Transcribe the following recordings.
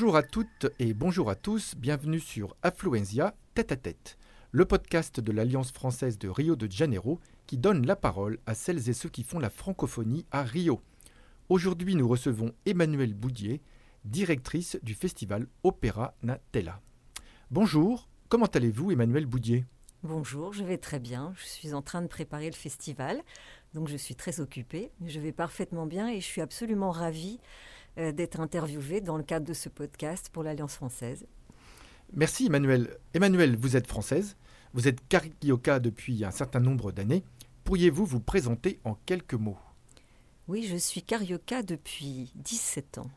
Bonjour à toutes et bonjour à tous, bienvenue sur Affluenzia Tête à Tête, le podcast de l'Alliance française de Rio de Janeiro qui donne la parole à celles et ceux qui font la francophonie à Rio. Aujourd'hui, nous recevons Emmanuelle Boudier, directrice du festival Opéra Natella. Bonjour, comment allez-vous Emmanuelle Boudier? Bonjour, je vais très bien. Je suis en train de préparer le festival, donc je suis très occupée. Je vais parfaitement bien et je suis absolument ravie euh, d'être interviewée dans le cadre de ce podcast pour l'Alliance française. Merci Emmanuelle. Emmanuelle, vous êtes française, vous êtes carioca depuis un certain nombre d'années. Pourriez-vous vous présenter en quelques mots? Oui, je suis carioca depuis 17 ans.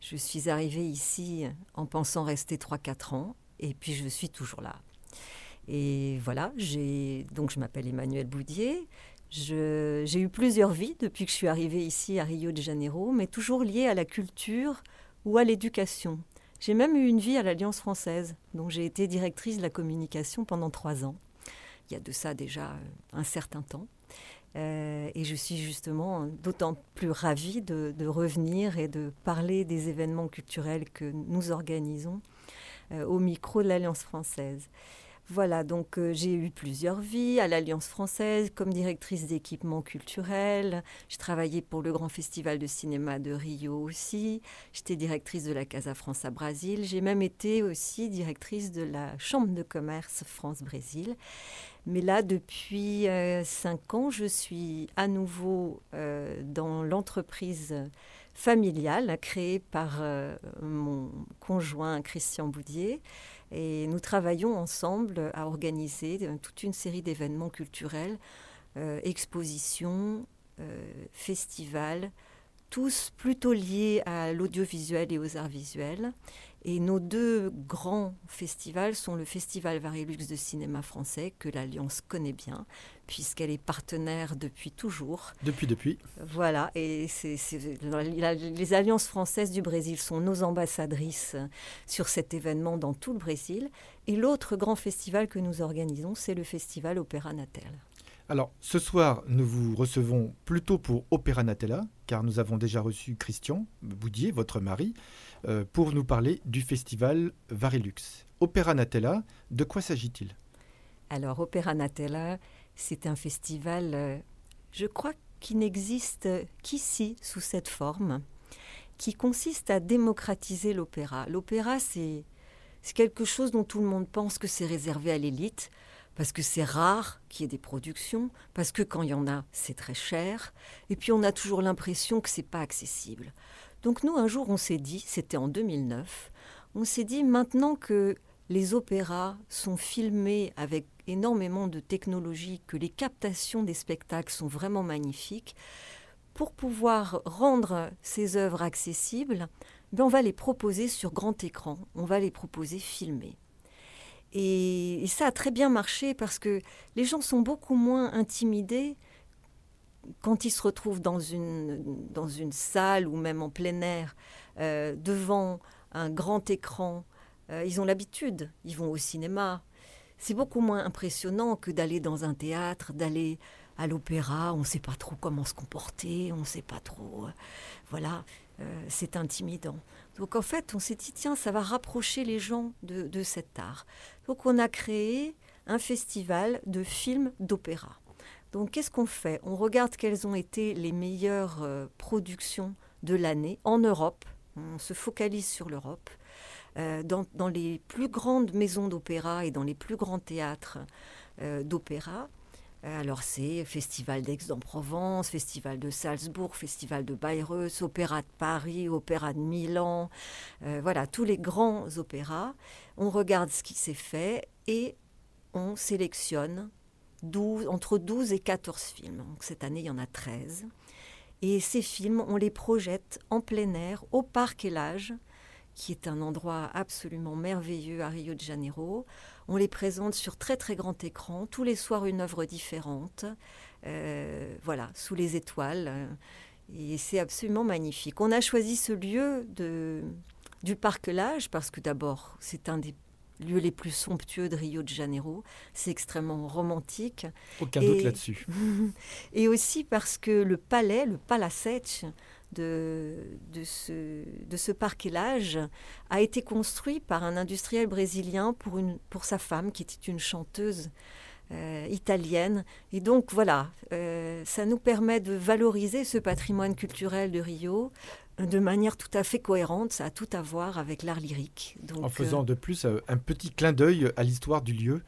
Je suis arrivée ici en pensant rester 3-4 ans et puis je suis toujours là. Et voilà, j'ai donc je m'appelle Emmanuel Boudier. J'ai eu plusieurs vies depuis que je suis arrivée ici à Rio de Janeiro, mais toujours liées à la culture ou à l'éducation. J'ai même eu une vie à l'Alliance française, dont j'ai été directrice de la communication pendant trois ans. Il y a de ça déjà euh, un certain temps. Euh, et je suis justement d'autant plus ravie de, de revenir et de parler des événements culturels que nous organisons euh, au micro de l'Alliance française. Voilà, donc euh, j'ai eu plusieurs vies à l'Alliance française comme directrice d'équipements culturels. J'ai travaillé pour le Grand Festival de cinéma de Rio aussi. J'étais directrice de la Casa France à Brésil. J'ai même été aussi directrice de la Chambre de commerce France-Brésil. Mais là, depuis euh, cinq ans, je suis à nouveau euh, dans l'entreprise familiale créée par mon conjoint Christian Boudier. Et nous travaillons ensemble à organiser euh, toute une série d'événements culturels, euh, expositions, euh, festivals, tous plutôt liés à l'audiovisuel et aux arts visuels. Et nos deux grands festivals sont le Festival Varilux de cinéma français, que l'Alliance connaît bien, puisqu'elle est partenaire depuis toujours. Depuis, depuis. Voilà, et c'est, les alliances françaises du Brésil sont nos ambassadrices sur cet événement dans tout le Brésil. Et l'autre grand festival que nous organisons, c'est le festival Opéra Natel. Alors, ce soir, nous vous recevons plutôt pour Opéra Natella, car nous avons déjà reçu Christian Boudier, votre mari, euh, pour nous parler du festival Varilux. Opéra Natella, de quoi s'agit-il? Alors, Opéra Natella, c'est un festival, euh, je crois, qui n'existe qu'ici sous cette forme, qui consiste à démocratiser l'opéra. L'opéra, c'est c'est quelque chose dont tout le monde pense que c'est réservé à l'élite, parce que c'est rare qu'il y ait des productions, parce que quand il y en a, c'est très cher, et puis on a toujours l'impression que c'est pas accessible. Donc nous, un jour, on s'est dit, c'était en 2009, on s'est dit maintenant que les opéras sont filmés avec énormément de technologie, que les captations des spectacles sont vraiment magnifiques, pour pouvoir rendre ces œuvres accessibles, ben on va les proposer sur grand écran, on va les proposer filmés. Et, ça a très bien marché parce que les gens sont beaucoup moins intimidés quand ils se retrouvent dans une, dans une salle ou même en plein air, euh, devant un grand écran. Euh, ils ont l'habitude, ils vont au cinéma. C'est beaucoup moins impressionnant que d'aller dans un théâtre, d'aller à l'opéra. On ne sait pas trop comment se comporter, on ne sait pas trop. euh, voilà, c'est intimidant. Donc en fait, on s'est dit, tiens, ça va rapprocher les gens de, de cet art. Donc on a créé un festival de films d'opéra. Donc qu'est-ce qu'on fait? On regarde quelles ont été les meilleures euh, productions de l'année en Europe. On se focalise sur l'Europe. Euh, dans, les plus grandes maisons d'opéra et dans les plus grands théâtres euh, d'opéra. Euh, Alors c'est Festival d'Aix-en-Provence, Festival de Salzbourg, Festival de Bayreuth, Opéra de Paris, Opéra de Milan, euh, voilà, tous les grands opéras. On regarde ce qui s'est fait et on sélectionne 12, entre 12 et 14 films. Donc cette année, il y en a 13. Et ces films, on les projette en plein air, au Parc Elage, qui est un endroit absolument merveilleux à Rio de Janeiro. On les présente sur très très grand écran, tous les soirs une œuvre différente, euh, voilà, sous les étoiles. Et c'est absolument magnifique. On a choisi ce lieu de, du Parc Lage parce que d'abord, c'est un des lieux les plus somptueux de Rio de Janeiro. C'est extrêmement romantique. Aucun doute là-dessus. et aussi parce que le palais, le palacete de, de, ce, de ce parquelage a été construit par un industriel brésilien pour, une, pour sa femme qui était une chanteuse euh, italienne. Et donc voilà, euh, ça nous permet de valoriser ce patrimoine culturel de Rio de manière tout à fait cohérente. Ça a tout à voir avec l'art lyrique. en faisant euh, de plus un petit clin d'œil à l'histoire du lieu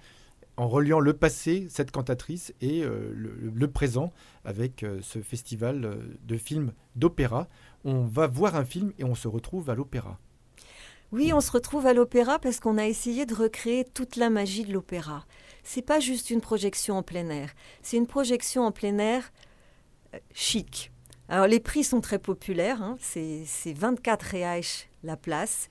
en reliant le passé, cette cantatrice, et le, présent avec ce festival de films d'opéra. On va voir un film et on se retrouve à l'opéra. Oui, on se retrouve à l'opéra parce qu'on a essayé de recréer toute la magie de l'opéra c'est pas juste une projection en plein air, c'est une projection en plein air euh, chic. Alors les prix sont très populaires, hein. c'est 24 reais la place.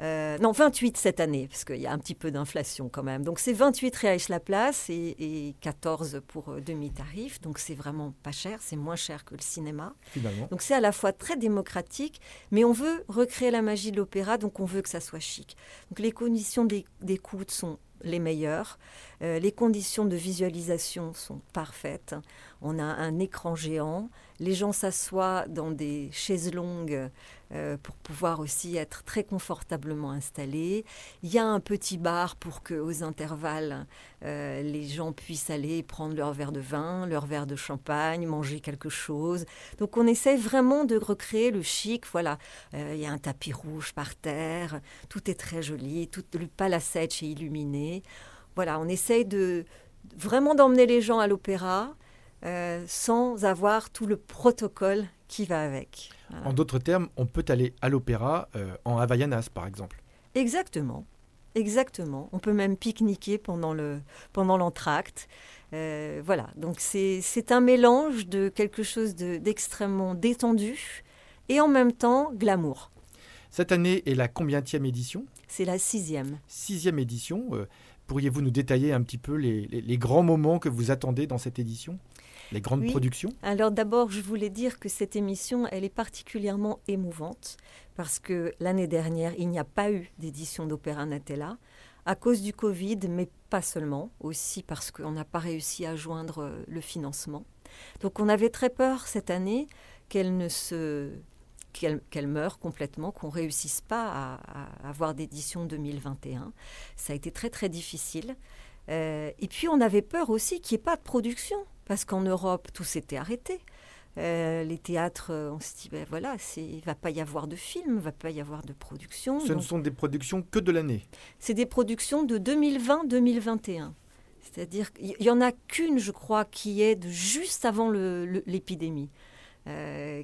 Euh, non, 28 cette année, parce qu'il y a un petit peu d'inflation quand même. Donc c'est 28 reais la place et, 14 pour euh, demi-tarif. Donc c'est vraiment pas cher, c'est moins cher que le cinéma. Finalement. Donc c'est à la fois très démocratique, mais on veut recréer la magie de l'opéra, donc on veut que ça soit chic. Donc les conditions d'écoute sont les meilleures. Euh, les conditions de visualisation sont parfaites. On a un écran géant. Les gens s'assoient dans des chaises longues euh, pour pouvoir aussi être très confortablement installés. Il y a un petit bar pour que, aux intervalles, euh, les gens puissent aller prendre leur verre de vin, leur verre de champagne, manger quelque chose. Donc on essaie vraiment de recréer le chic. Voilà, il y a un tapis rouge par terre. Tout est très joli. Tout le palacete est illuminé voilà, on essaye de vraiment d'emmener les gens à l'opéra euh, sans avoir tout le protocole qui va avec. En d'autres termes, on peut aller à l'opéra euh, en Havaianas, par exemple. Exactement, exactement. On peut même pique-niquer pendant le pendant l'entracte. Euh, voilà, donc c'est un mélange de quelque chose d'extrêmement détendu et en même temps glamour. Cette année est la combienième édition C'est la sixième. Sixième édition. Pourriez-vous nous détailler un petit peu les, grands moments que vous attendez dans cette édition? Les grandes productions Alors d'abord, je voulais dire que cette émission, elle est particulièrement émouvante parce que l'année dernière, il n'y a pas eu d'édition d'Opéra Natella à cause du Covid, mais pas seulement, aussi parce qu'on n'a pas réussi à joindre euh, le financement. Donc on avait très peur cette année qu'elle ne se qu'elle meure complètement, qu'on réussisse pas à, avoir d'édition 2021. Ça a été très très difficile. Euh, et puis on avait peur aussi qu'il n'y ait pas de production, parce qu'en Europe, tout s'était arrêté. Euh, les théâtres, euh, on se dit, ben voilà, il ne va pas y avoir de films, il ne va pas y avoir de production. Ce ne sont des productions que de l'année C'est des productions de 2020-2021. C'est-à-dire qu'il n'y en a qu'une, je crois, qui est de juste avant l'épidémie. Euh,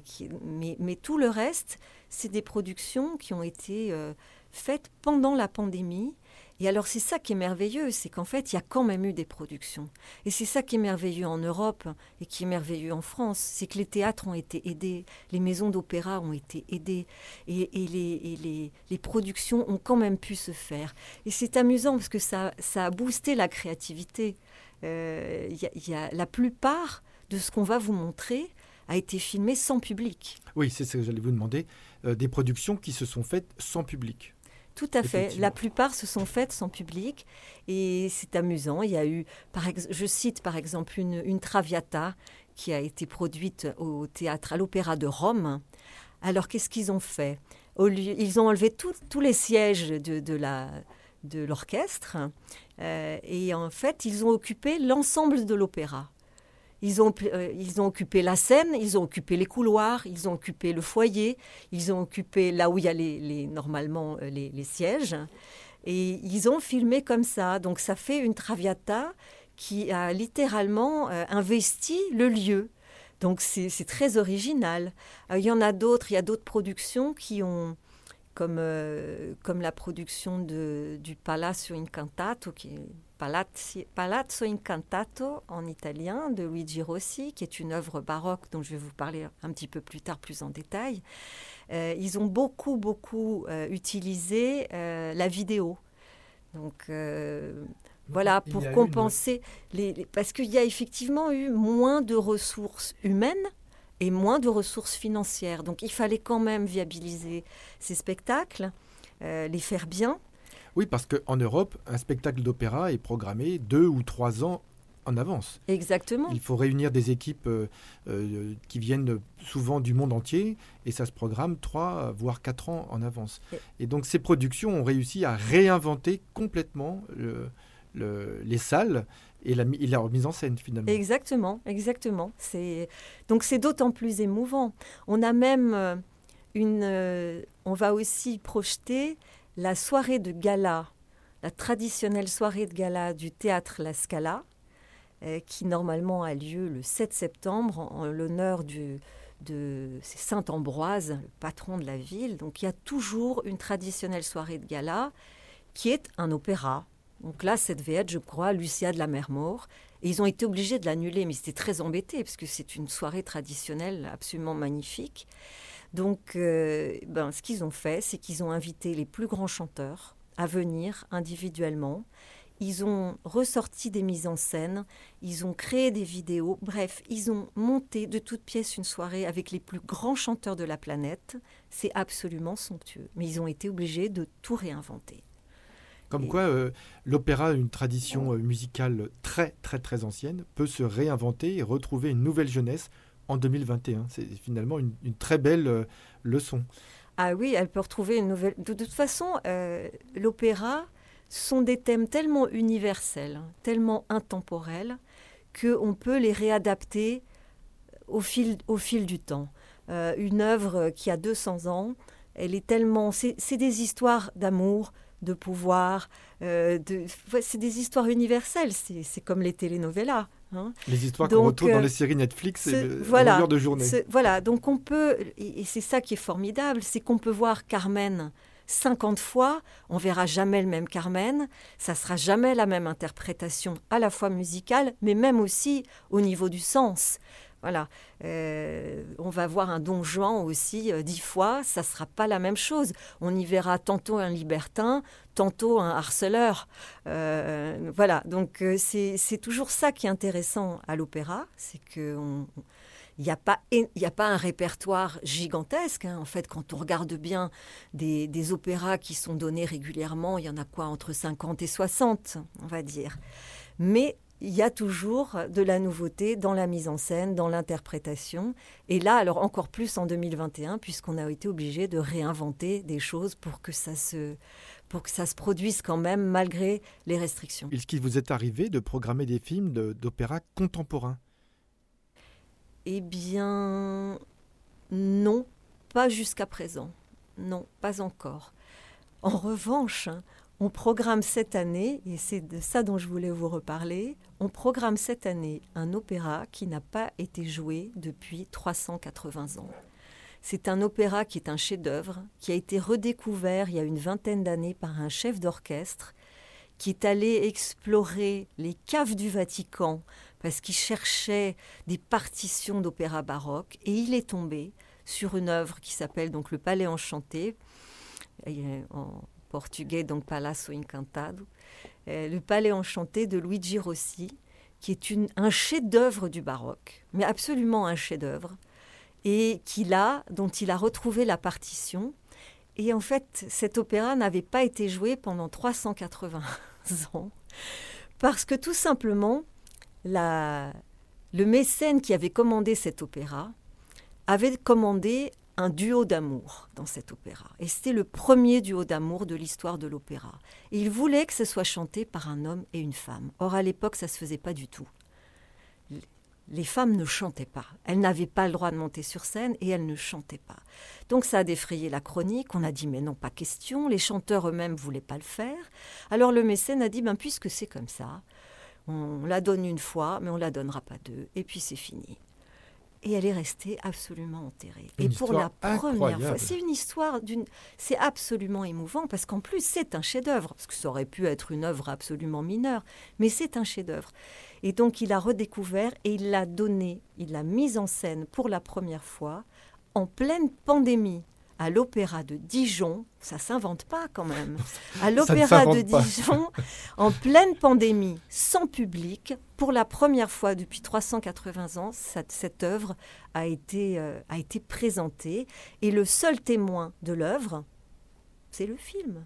mais, tout le reste, c'est des productions qui ont été euh, faites pendant la pandémie. Et alors c'est ça qui est merveilleux, c'est qu'en fait, il y a quand même eu des productions. Et c'est ça qui est merveilleux en Europe et qui est merveilleux en France, c'est que les théâtres ont été aidés, les maisons d'opéra ont été aidées, et, les, productions ont quand même pu se faire. Et c'est amusant parce que ça, a boosté la créativité. Euh, y, a la plupart de ce qu'on va vous montrer a été filmé sans public. Oui, c'est ce que j'allais vous demander. Euh, des productions qui se sont faites sans public. Tout à fait. La plupart se sont faites sans public et c'est amusant. Il y a eu, par je cite par exemple une, Traviata qui a été produite au théâtre, à l'Opéra de Rome. Alors qu'est-ce qu'ils ont fait? Au lieu, Ils ont enlevé tous les sièges de, la de l'orchestre euh, et en fait ils ont occupé l'ensemble de l'opéra. Ils ont, euh, ils ont occupé la scène, ils ont occupé les couloirs, ils ont occupé le foyer, ils ont occupé là où il y a les, normalement euh, les, sièges. Et ils ont filmé comme ça. Donc ça fait une traviata qui a littéralement euh, investi le lieu. Donc c'est très original. il y en a d'autres, il y a d'autres productions qui ont, comme, comme la production de, du Palazzo Incantato, qui est Palazzo, Palazzo Incantato en italien, de Luigi Rossi, qui est une œuvre baroque dont je vais vous parler un petit peu plus tard, plus en détail. Euh, ils ont beaucoup, beaucoup euh, utilisé la vidéo. Donc, voilà, pour compenser, les, parce qu'il y a effectivement eu moins de ressources humaines et moins de ressources financières. Donc il fallait quand même viabiliser ces spectacles, euh, les faire bien. Oui, parce qu'en Europe, un spectacle d'opéra est programmé deux ou trois ans en avance. Exactement. Il faut réunir des équipes euh, euh, qui viennent souvent du monde entier et ça se programme trois voire quatre ans en avance. Et, donc ces productions ont réussi à réinventer complètement les salles et la, la remise en scène finalement. Exactement, exactement. C'est donc c'est d'autant plus émouvant. On a même euh, une, euh, on va aussi projeter la soirée de gala, la traditionnelle soirée de gala du théâtre La Scala, euh, qui normalement a lieu le 7 septembre en, l'honneur de Saint Ambroise, le patron de la ville. Donc il y a toujours une traditionnelle soirée de gala qui est un opéra donc là, ça devait être, je crois, Lucia de la Mer Mort. Et ils ont été obligés de l'annuler, mais c'était très embêté, parce que c'est une soirée traditionnelle absolument magnifique. Donc, euh, ben, ce qu'ils ont fait, c'est qu'ils ont invité les plus grands chanteurs à venir individuellement. Ils ont ressorti des mises en scène, ils ont créé des vidéos, bref, ils ont monté de toutes pièces une soirée avec les plus grands chanteurs de la planète. C'est absolument somptueux. Mais ils ont été obligés de tout réinventer. Comme quoi, euh, l'opéra, une tradition euh, musicale très, très, très ancienne, peut se réinventer et retrouver une nouvelle jeunesse en 2021. C'est finalement une, très belle euh, leçon. Ah oui, elle peut retrouver une nouvelle. De, toute façon, l'opéra sont des thèmes tellement universels, tellement intemporels, qu'on peut les réadapter au fil, au fil du temps. une œuvre qui a 200 ans, elle est tellement. C'est des histoires d'amour, de pouvoir. Euh. C'est des histoires universelles, c'est comme les telenovelas. Hein. Les histoires qu'on retrouve dans euh, les séries Netflix et voilà, de journée. Voilà, donc on peut, et c'est ça qui est formidable, c'est qu'on peut voir Carmen 50 fois, on verra jamais le même Carmen, ça sera jamais la même interprétation à la fois musicale, mais même aussi au niveau du sens. Voilà. Euh, on va voir un don Juan aussi euh, dix fois, ça ne sera pas la même chose. On y verra tantôt un libertin, tantôt un harceleur. Euh, voilà, donc c'est toujours ça qui est intéressant à l'opéra, c'est que il n'y a, pas, a pas un répertoire gigantesque. Hein. En fait, quand on regarde bien des, des, opéras qui sont donnés régulièrement, il y en a quoi entre 50 et 60, on va dire. Mais il y a toujours de la nouveauté dans la mise en scène, dans l'interprétation. Et là, alors encore plus en 2021, puisqu'on a été obligé de réinventer des choses pour que ça se, pour que ça se produise quand même malgré les restrictions. Est-ce qu'il vous est arrivé de programmer des films d'opéra contemporains? Eh bien, non, pas jusqu'à présent. Non, pas encore. En revanche, on programme cette année, et c'est de ça dont je voulais vous reparler, on programme cette année un opéra qui n'a pas été joué depuis 380 ans. C'est un opéra qui est un chef-d'œuvre, qui a été redécouvert il y a une vingtaine d'années par un chef d'orchestre qui est allé explorer les caves du Vatican parce qu'il cherchait des partitions d'opéra baroque et il est tombé sur une œuvre qui s'appelle donc Le Palais Enchanté portugais, donc Palazzo Incantado, euh, le Palais Enchanté de Luigi Rossi, qui est un chef-d'œuvre du baroque, mais absolument un chef-d'œuvre, et qu'il a, dont il a retrouvé la partition. Et en fait, cet opéra n'avait pas été joué pendant 380 ans, parce que tout simplement, la, le mécène qui avait commandé cet opéra avait commandé un duo d'amour dans cet opéra. Et c'était le premier duo d'amour de l'histoire de l'opéra. Et il voulait que ce soit chanté par un homme et une femme. Or, à l'époque, ça ne se faisait pas du tout. Les femmes ne chantaient pas. Elles n'avaient pas le droit de monter sur scène et elles ne chantaient pas. Donc ça a défrayé la chronique. On a dit mais non, pas question. Les chanteurs eux-mêmes voulaient pas le faire. Alors le mécène a dit ben, puisque c'est comme ça, on la donne une fois, mais on la donnera pas deux. Et puis c'est fini. Et elle est restée absolument enterrée. et pour la première fois, c'est une histoire d'une. C'est absolument émouvant parce qu'en plus, c'est un chef-d'œuvre. Parce que ça aurait pu être une œuvre absolument mineure, mais c'est un chef-d'œuvre. Et donc, il a redécouvert et il l'a donné, il l'a mise en scène pour la première fois en pleine pandémie à l'Opéra de Dijon, ça s'invente pas quand même, à l'Opéra de Dijon, en pleine pandémie, sans public, pour la première fois depuis 380 ans, cette, cette œuvre a été, euh, a été présentée. Et le seul témoin de l'œuvre, c'est le film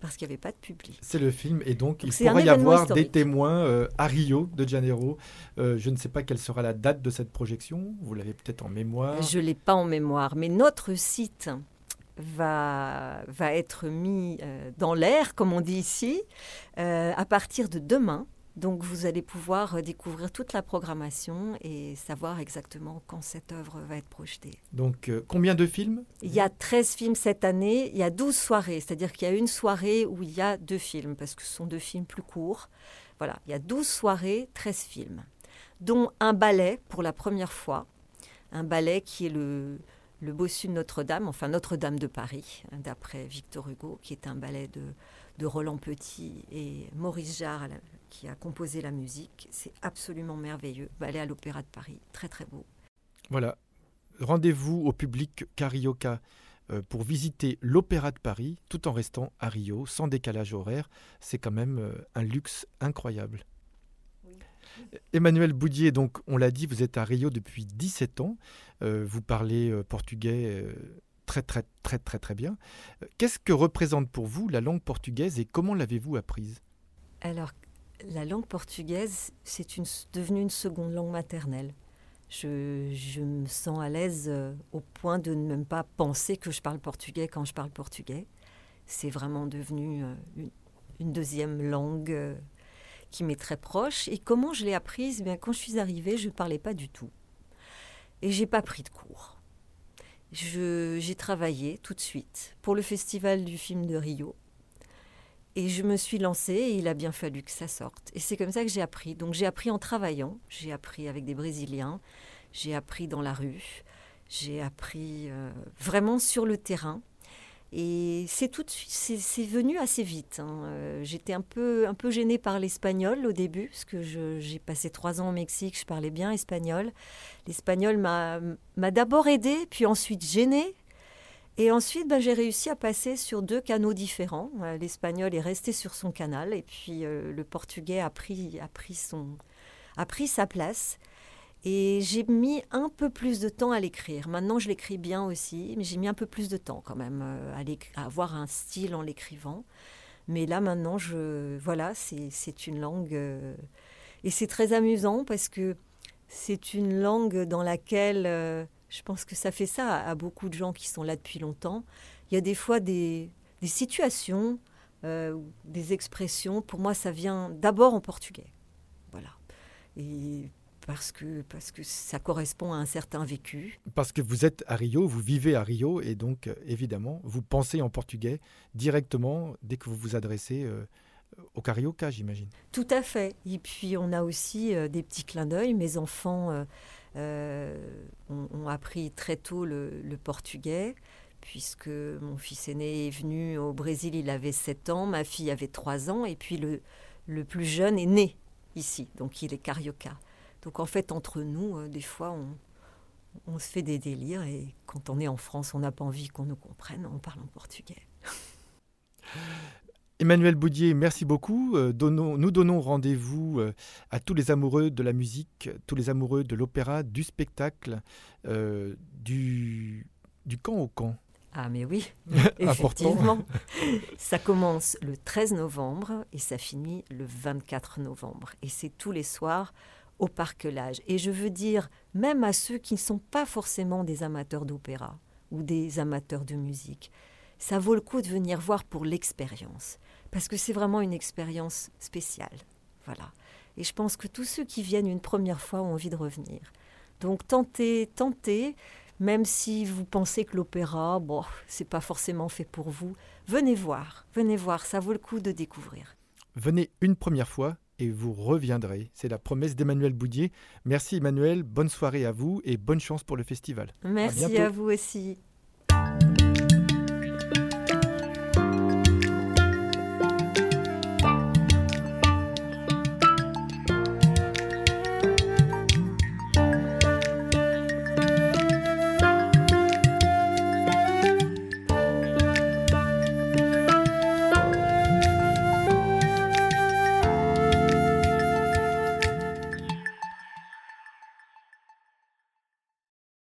parce qu'il n'y avait pas de public. C'est le film, et donc, il pourrait y avoir des témoins euh, à Rio de Janeiro. Euh, je ne sais pas quelle sera la date de cette projection, vous l'avez peut-être en mémoire. Je ne l'ai pas en mémoire, mais notre site va, va être mis euh, dans l'air, comme on dit ici, à partir de demain. Donc vous allez pouvoir euh, découvrir toute la programmation et savoir exactement quand cette œuvre va être projetée. Donc euh, combien de films? Il y a 13 films cette année, il y a 12 soirées, c'est-à-dire qu'il y a une soirée où il y a deux films, parce que ce sont deux films plus courts. Voilà, il y a 12 soirées, 13 films, dont un ballet pour la première fois, un ballet qui est le, le Bossu de Notre-Dame, enfin Notre-Dame de Paris, hein, d'après Victor Hugo, qui est un ballet de, de Roland Petit et Maurice Jarre qui a composé la musique. C'est absolument merveilleux. Ballet à l'Opéra de Paris, très très beau. Voilà. Rendez-vous au public Carioca euh, pour visiter l'Opéra de Paris tout en restant à Rio, sans décalage horaire. C'est quand même euh, un luxe incroyable. Emmanuel Boudier, donc on l'a dit, vous êtes à Rio depuis 17 ans. Euh, vous parlez portugais très très très très très bien. Qu'est-ce que représente pour vous la langue portugaise et comment l'avez-vous apprise? Alors la langue portugaise, c'est devenu une seconde langue maternelle. Je, me sens à l'aise euh, au point de ne même pas penser que je parle portugais quand je parle portugais. C'est vraiment devenu euh, une, deuxième langue euh, qui m'est très proche. Et comment je l'ai apprise? Eh bien, Quand je suis arrivée, je ne parlais pas du tout. Et j'ai pas pris de cours. J'ai travaillé tout de suite pour le Festival du film de Rio et je me suis lancée et il a bien fallu que ça sorte. Et c'est comme ça que j'ai appris. Donc j'ai appris en travaillant, j'ai appris avec des Brésiliens, j'ai appris dans la rue, j'ai appris euh, vraiment sur le terrain. Et c'est tout de suite, c'est venu assez vite. Hein. Euh, j'étais un peu, un peu gênée par l'espagnol au début, parce que j'ai passé trois ans au Mexique, je parlais bien espagnol. L'espagnol m'a d'abord aidé, puis ensuite gêné, et ensuite, ben, j'ai réussi à passer sur deux canaux différents. Euh, l'espagnol est resté sur son canal et puis euh, le portugais a pris, a, pris son, a pris sa place. Et j'ai mis un peu plus de temps à l'écrire. Maintenant, je l'écris bien aussi, mais j'ai mis un peu plus de temps quand même euh, à, avoir un style en l'écrivant. Mais là, maintenant, je, voilà, c'est une langue. et c'est très amusant parce que c'est une langue dans laquelle je pense que ça fait ça à, beaucoup de gens qui sont là depuis longtemps. Il y a des fois des, situations, euh, des expressions. Pour moi, ça vient d'abord en portugais. Voilà. Et parce que, parce que ça correspond à un certain vécu. Parce que vous êtes à Rio, vous vivez à Rio, et donc euh, évidemment, vous pensez en portugais directement dès que vous vous adressez euh, au carioca, j'imagine. Tout à fait. Et puis on a aussi des petits clins d'œil. Mes enfants euh, ont, appris très tôt le, portugais puisque mon fils aîné est venu au Brésil, il avait 7 ans, ma fille avait 3 ans, et puis le, le plus jeune est né ici, donc il est carioca. Donc en fait, entre nous, euh, des fois, on, on, se fait des délires, et quand on est en France, on n'a pas envie qu'on nous comprenne, on parle en portugais. Emmanuel Baudier, merci beaucoup. Euh, nous donnons rendez-vous euh, à tous les amoureux de la musique, tous les amoureux de l'opéra, du spectacle, euh, du, du camp au camp. Ah mais oui, effectivement. ça commence le 13 novembre et ça finit le 24 novembre. Et c'est tous les soirs au Parc Lage. Et je veux dire, même à ceux qui ne sont pas forcément des amateurs d'opéra ou des amateurs de musique, ça vaut le coup de venir voir pour l'expérience parce que c'est vraiment une expérience spéciale. Voilà. Et je pense que tous ceux qui viennent une première fois ont envie de revenir. Donc tentez, tentez, même si vous pensez que l'opéra, bon, c'est pas forcément fait pour vous, venez voir, venez voir, ça vaut le coup de découvrir. Venez une première fois et vous reviendrez. C'est la promesse d'Emmanuel Boudier. Merci Emmanuel, bonne soirée à vous et bonne chance pour le festival. Merci à vous aussi.